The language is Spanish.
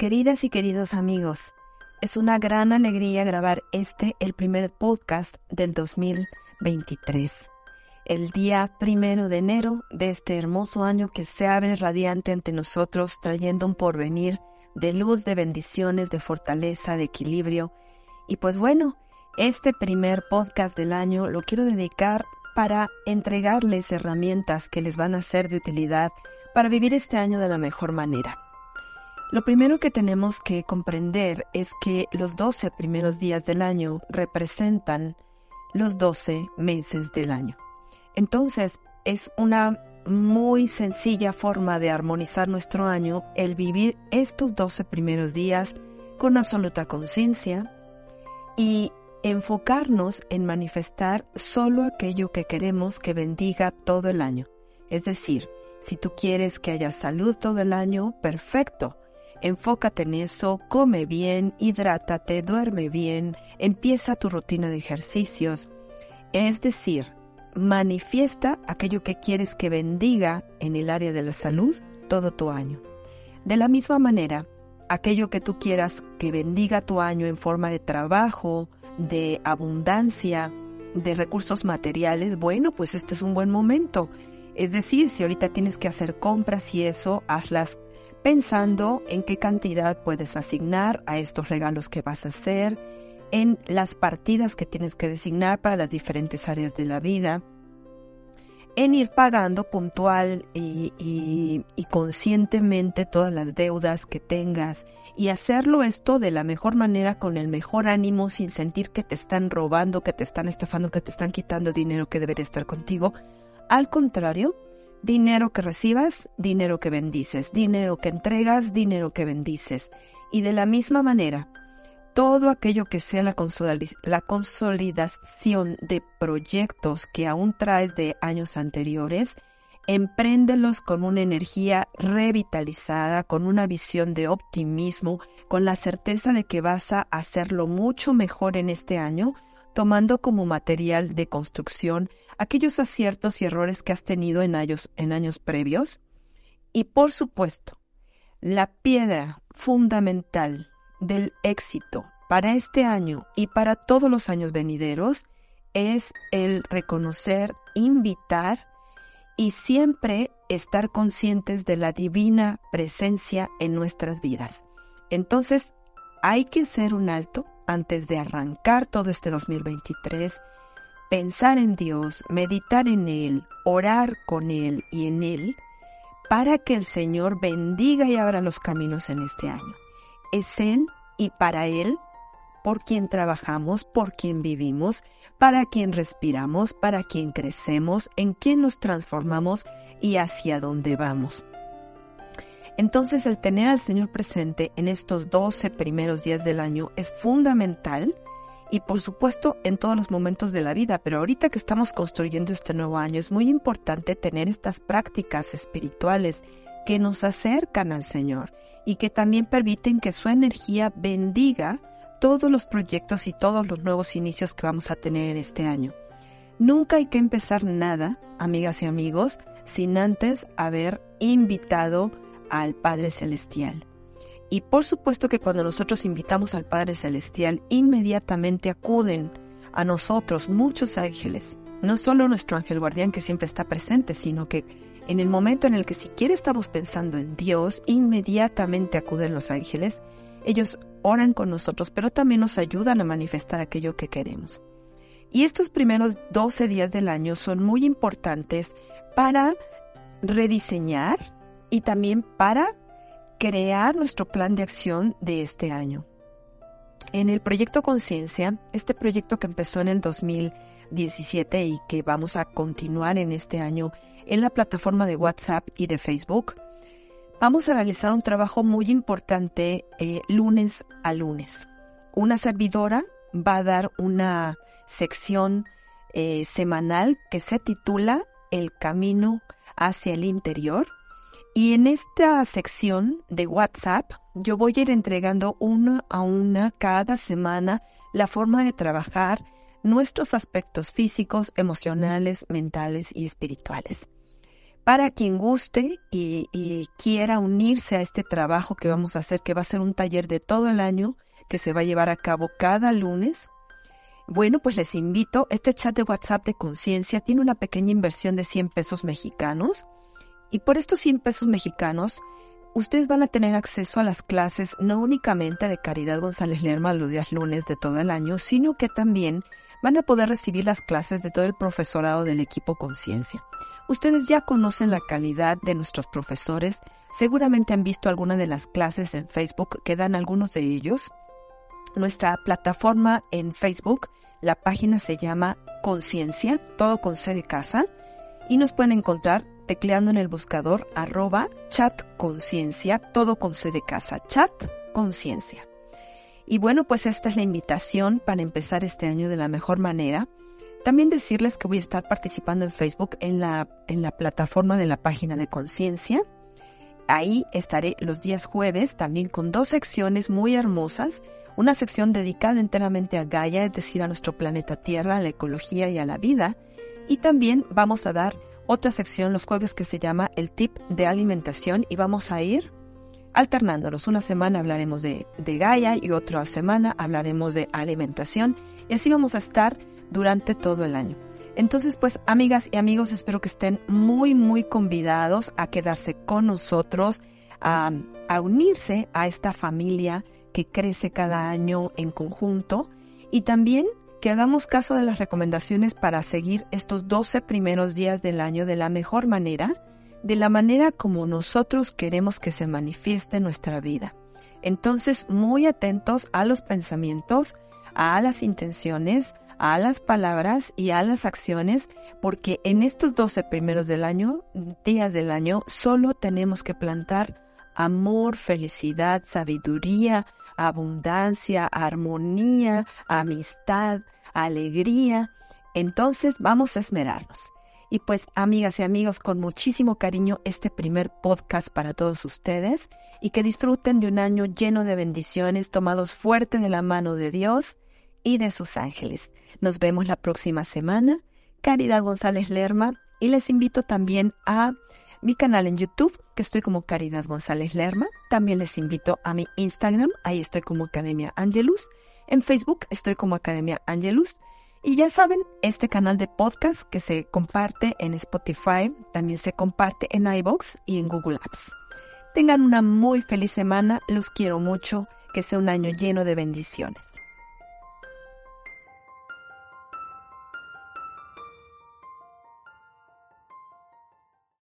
Queridas y queridos amigos, es una gran alegría grabar este, el primer podcast del 2023. El día primero de enero de este hermoso año que se abre radiante ante nosotros, trayendo un porvenir de luz, de bendiciones, de fortaleza, de equilibrio. Y pues bueno, este primer podcast del año lo quiero dedicar para entregarles herramientas que les van a ser de utilidad para vivir este año de la mejor manera. Lo primero que tenemos que comprender es que los 12 primeros días del año representan los 12 meses del año. Entonces, es una muy sencilla forma de armonizar nuestro año el vivir estos 12 primeros días con absoluta conciencia y enfocarnos en manifestar solo aquello que queremos que bendiga todo el año. Es decir, si tú quieres que haya salud todo el año, perfecto. Enfócate en eso, come bien, hidrátate, duerme bien, empieza tu rutina de ejercicios. Es decir, manifiesta aquello que quieres que bendiga en el área de la salud todo tu año. De la misma manera, aquello que tú quieras que bendiga tu año en forma de trabajo, de abundancia, de recursos materiales, bueno, pues este es un buen momento. Es decir, si ahorita tienes que hacer compras y eso, hazlas pensando en qué cantidad puedes asignar a estos regalos que vas a hacer, en las partidas que tienes que designar para las diferentes áreas de la vida, en ir pagando puntual y, conscientemente todas las deudas que tengas y hacerlo esto de la mejor manera con el mejor ánimo sin sentir que te están robando, que te están estafando, que te están quitando dinero que debería estar contigo. Al contrario, Dinero que recibas, dinero que bendices. Dinero que entregas, dinero que bendices. Y de la misma manera, todo aquello que sea la, consolidación de proyectos que aún traes de años anteriores, empréndelos con una energía revitalizada, con una visión de optimismo, con la certeza de que vas a hacerlo mucho mejor en este año, tomando como material de construcción aquellos aciertos y errores que has tenido en años, en años previos. Y por supuesto, la piedra fundamental del éxito para este año y para todos los años venideros es el reconocer, invitar y siempre estar conscientes de la divina presencia en nuestras vidas. Entonces, hay que hacer un alto antes de arrancar todo este 2023 pensar en Dios, meditar en Él, orar con Él y en Él, para que el Señor bendiga y abra los caminos en este año. Es Él y para Él por quien trabajamos, por quien vivimos, para quien respiramos, para quien crecemos, en quien nos transformamos y hacia dónde vamos. Entonces el tener al Señor presente en estos 12 primeros días del año es fundamental y por supuesto en todos los momentos de la vida, pero ahorita que estamos construyendo este nuevo año es muy importante tener estas prácticas espirituales que nos acercan al Señor y que también permiten que su energía bendiga todos los proyectos y todos los nuevos inicios que vamos a tener en este año. Nunca hay que empezar nada, amigas y amigos, sin antes haber invitado al Padre Celestial. Y por supuesto que cuando nosotros invitamos al Padre Celestial, inmediatamente acuden a nosotros muchos ángeles. No solo nuestro ángel guardián que siempre está presente, sino que en el momento en el que siquiera estamos pensando en Dios, inmediatamente acuden los ángeles. Ellos oran con nosotros, pero también nos ayudan a manifestar aquello que queremos. Y estos primeros 12 días del año son muy importantes para rediseñar y también para crear nuestro plan de acción de este año. En el proyecto Conciencia, este proyecto que empezó en el 2017 y que vamos a continuar en este año en la plataforma de WhatsApp y de Facebook, vamos a realizar un trabajo muy importante eh, lunes a lunes. Una servidora va a dar una sección eh, semanal que se titula El camino hacia el interior y en esta sección de WhatsApp yo voy a ir entregando una a una cada semana la forma de trabajar nuestros aspectos físicos, emocionales, mentales y espirituales. Para quien guste y, quiera unirse a este trabajo que vamos a hacer, que va a ser un taller de todo el año, que se va a llevar a cabo cada lunes, bueno, pues les invito, este chat de WhatsApp de conciencia tiene una pequeña inversión de 100 pesos mexicanos y por estos 100 pesos mexicanos ustedes van a tener acceso a las clases no únicamente de Caridad González Lerma los días lunes de todo el año, sino que también van a poder recibir las clases de todo el profesorado del equipo Conciencia. Ustedes ya conocen la calidad de nuestros profesores, seguramente han visto algunas de las clases en Facebook que dan algunos de ellos. Nuestra plataforma en Facebook, la página se llama Conciencia, todo con C de casa, y nos pueden encontrar tecleando en el buscador arroba chat conciencia, todo con C de casa, chat conciencia. Y bueno, pues esta es la invitación para empezar este año de la mejor manera. También decirles que voy a estar participando en Facebook en la, en la plataforma de la página de conciencia. Ahí estaré los días jueves también con dos secciones muy hermosas. Una sección dedicada enteramente a Gaia, es decir, a nuestro planeta Tierra, a la ecología y a la vida. Y también vamos a dar otra sección los jueves que se llama el tip de alimentación y vamos a ir alternándonos. Una semana hablaremos de, de Gaia y otra semana hablaremos de alimentación y así vamos a estar durante todo el año. Entonces, pues amigas y amigos, espero que estén muy, muy convidados a quedarse con nosotros, a, a unirse a esta familia que crece cada año en conjunto y también que hagamos caso de las recomendaciones para seguir estos 12 primeros días del año de la mejor manera, de la manera como nosotros queremos que se manifieste nuestra vida. Entonces, muy atentos a los pensamientos, a las intenciones, a las palabras y a las acciones, porque en estos 12 primeros del año, días del año, solo tenemos que plantar amor, felicidad, sabiduría, abundancia, armonía, amistad, alegría. Entonces vamos a esmerarnos. Y pues amigas y amigos, con muchísimo cariño este primer podcast para todos ustedes y que disfruten de un año lleno de bendiciones tomados fuerte de la mano de Dios y de sus ángeles. Nos vemos la próxima semana. Caridad González Lerma y les invito también a mi canal en YouTube, que estoy como Caridad González Lerma. También les invito a mi Instagram, ahí estoy como Academia Angelus. En Facebook estoy como Academia Angelus. Y ya saben, este canal de podcast que se comparte en Spotify, también se comparte en iBox y en Google Apps. Tengan una muy feliz semana, los quiero mucho, que sea un año lleno de bendiciones.